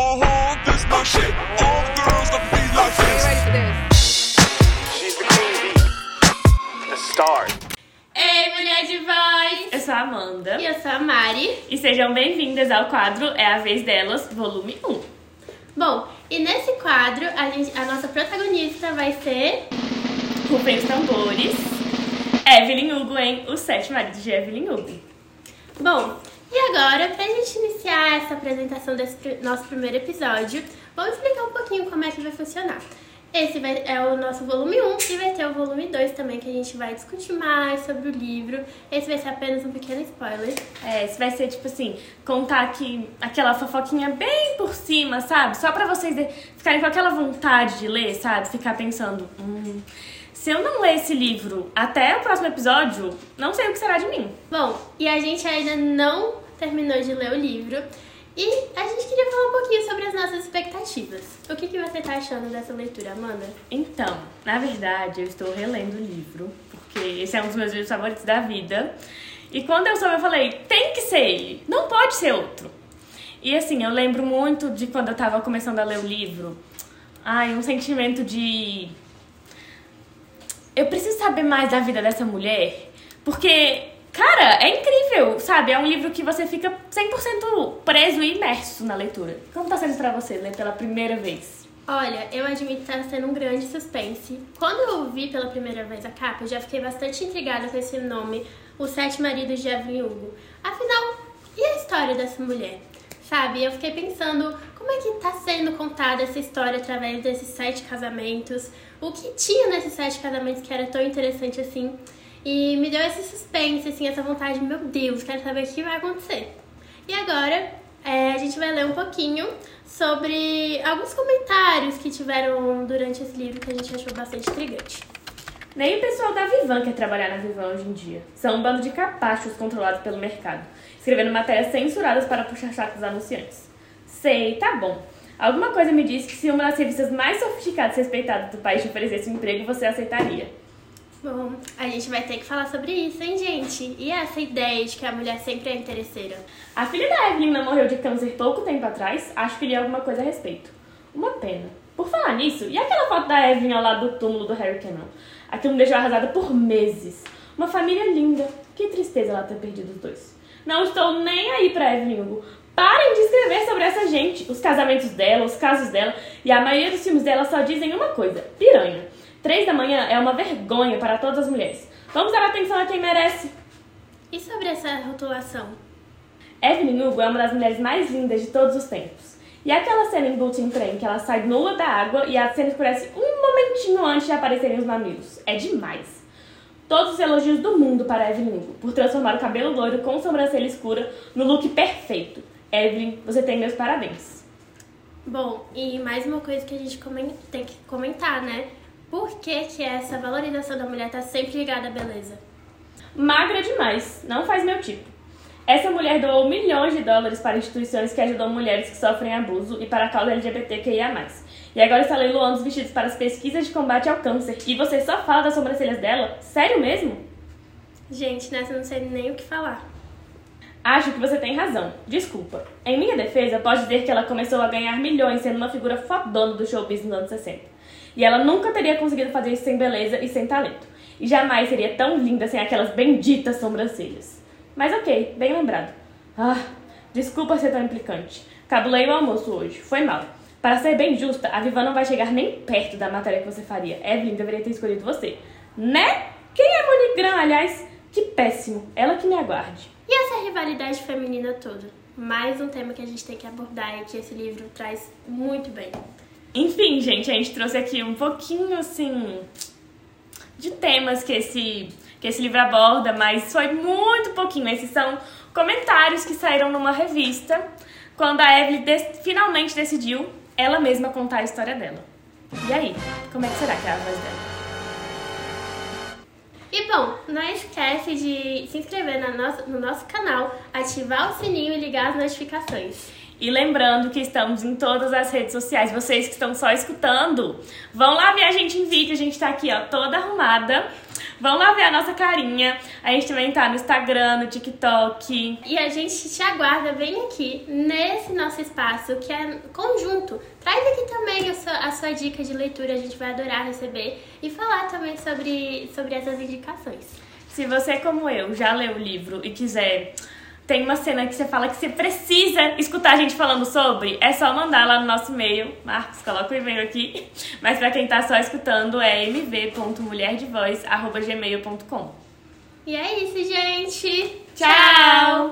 This my shit. All the girls that be like Are you this. ready for this? She's the queen bee, the star. Ei, mulher de voz! Eu sou a Amanda. E eu sou a Mari. E sejam bem-vindas ao quadro É a Vez Delas, volume 1. Bom, e nesse quadro, a, gente, a nossa protagonista vai ser. Rufem os tambores. Evelyn Hugo em Os Sete Maridos de Evelyn Hugo. Bom, e agora, pra gente iniciar essa apresentação desse nosso primeiro episódio, vamos explicar um pouquinho como é que vai funcionar. Esse vai, é o nosso volume 1 e vai ter o volume 2 também, que a gente vai discutir mais sobre o livro. Esse vai ser apenas um pequeno spoiler. É, esse vai ser tipo assim, contar aqui aquela fofoquinha bem por cima, sabe? Só pra vocês de- ficarem com aquela vontade de ler, sabe? Ficar pensando, hum, se eu não ler esse livro até o próximo episódio, não sei o que será de mim. Bom, e a gente ainda não terminou de ler o livro. E a gente queria falar um pouquinho sobre as nossas expectativas. O que, que você tá achando dessa leitura, Amanda? Então, na verdade, eu estou relendo o livro, porque esse é um dos meus livros favoritos da vida. E quando eu soube, eu falei, tem que ser ele, não pode ser outro. E assim, eu lembro muito de quando eu tava começando a ler o livro. Ai, um sentimento de. Eu preciso saber mais da vida dessa mulher, porque, cara, é incrível, sabe? É um livro que você fica 100% preso e imerso na leitura. Como tá sendo pra você ler pela primeira vez? Olha, eu admito que tá sendo um grande suspense. Quando eu vi pela primeira vez a capa, eu já fiquei bastante intrigada com esse nome, Os Sete Maridos de Evelyn Hugo. Afinal, e a história dessa mulher? Sabe, eu fiquei pensando como é que tá sendo contada essa história através desses sete casamentos, o que tinha nesses sete casamentos que era tão interessante assim. E me deu esse suspense, assim, essa vontade, meu Deus, quero saber o que vai acontecer. E agora é, a gente vai ler um pouquinho sobre alguns comentários que tiveram durante esse livro que a gente achou bastante intrigante. Nem o pessoal da Vivan quer trabalhar na Vivan hoje em dia. São um bando de capachos controlados pelo mercado, escrevendo matérias censuradas para puxar dos anunciantes. Sei, tá bom. Alguma coisa me diz que se uma das revistas mais sofisticadas e respeitadas do país te oferecesse um emprego, você aceitaria. Bom, a gente vai ter que falar sobre isso, hein, gente? E essa ideia de que a mulher sempre é interesseira? A filha da Evelyn morreu de câncer pouco tempo atrás, acho que li alguma coisa a respeito. Uma pena. Por falar nisso, e aquela foto da Evelyn ao lado do túmulo do Harry Cannon? Aquilo me deixou arrasada por meses. Uma família linda. Que tristeza ela ter perdido os dois. Não estou nem aí pra Evelyn Hugo. Parem de escrever sobre essa gente. Os casamentos dela, os casos dela e a maioria dos filmes dela só dizem uma coisa: piranha. Três da manhã é uma vergonha para todas as mulheres. Vamos dar atenção a quem merece. E sobre essa rotulação? Evelyn Hugo é uma das mulheres mais lindas de todos os tempos. E aquela cena em Bulletin Train que ela sai nua da água e a cena escurece um momentinho antes de aparecerem os mamilos. É demais. Todos os elogios do mundo para Evelyn Hugo por transformar o cabelo loiro com sobrancelha escura no look perfeito. Evelyn, você tem meus parabéns. Bom, e mais uma coisa que a gente tem que comentar, né? Por que, que essa valorização da mulher tá sempre ligada à beleza? Magra demais, não faz meu tipo. Essa mulher doou milhões de dólares para instituições que ajudam mulheres que sofrem abuso e para a causa LGBTQIA+. E agora está leiloando os vestidos para as pesquisas de combate ao câncer. E você só fala das sobrancelhas dela? Sério mesmo? Gente, nessa eu não sei nem o que falar. Acho que você tem razão. Desculpa. Em minha defesa, pode dizer que ela começou a ganhar milhões sendo uma figura fodona do showbiz nos anos 60. E ela nunca teria conseguido fazer isso sem beleza e sem talento. E jamais seria tão linda sem aquelas benditas sobrancelhas. Mas ok, bem lembrado. Ah, desculpa ser tão implicante. Cabulei o almoço hoje. Foi mal. Para ser bem justa, a Viva não vai chegar nem perto da matéria que você faria. Evelyn deveria ter escolhido você. Né? Quem é Monique Graham, aliás? Que péssimo. Ela que me aguarde. E essa rivalidade feminina toda? Mais um tema que a gente tem que abordar e que esse livro traz muito bem. Enfim, gente, a gente trouxe aqui um pouquinho, assim, de temas que esse, que esse livro aborda, mas foi muito pouquinho. Esses são comentários que saíram numa revista quando a Evelyn finalmente decidiu ela mesma contar a história dela. E aí, como é que será que é a voz dela? E bom, não esquece de se inscrever na nossa, no nosso canal, ativar o sininho e ligar as notificações. E lembrando que estamos em todas as redes sociais. Vocês que estão só escutando, vão lá ver a gente em vídeo. A gente tá aqui, ó, toda arrumada Vão lá ver a nossa carinha. A gente também tá no Instagram, no TikTok. E a gente te aguarda bem aqui, nesse nosso espaço, que é conjunto. Traz aqui também a sua, a sua dica de leitura, a gente vai adorar receber. E falar também sobre, sobre essas indicações. Se você, como eu, já leu o livro e quiser. Tem uma cena que você fala que você precisa escutar a gente falando sobre, é só mandar lá no nosso e-mail. Marcos, coloca o e-mail aqui. Mas pra quem tá só escutando é mv.mulherdevoz.gmail.com. E é isso, gente! Tchau!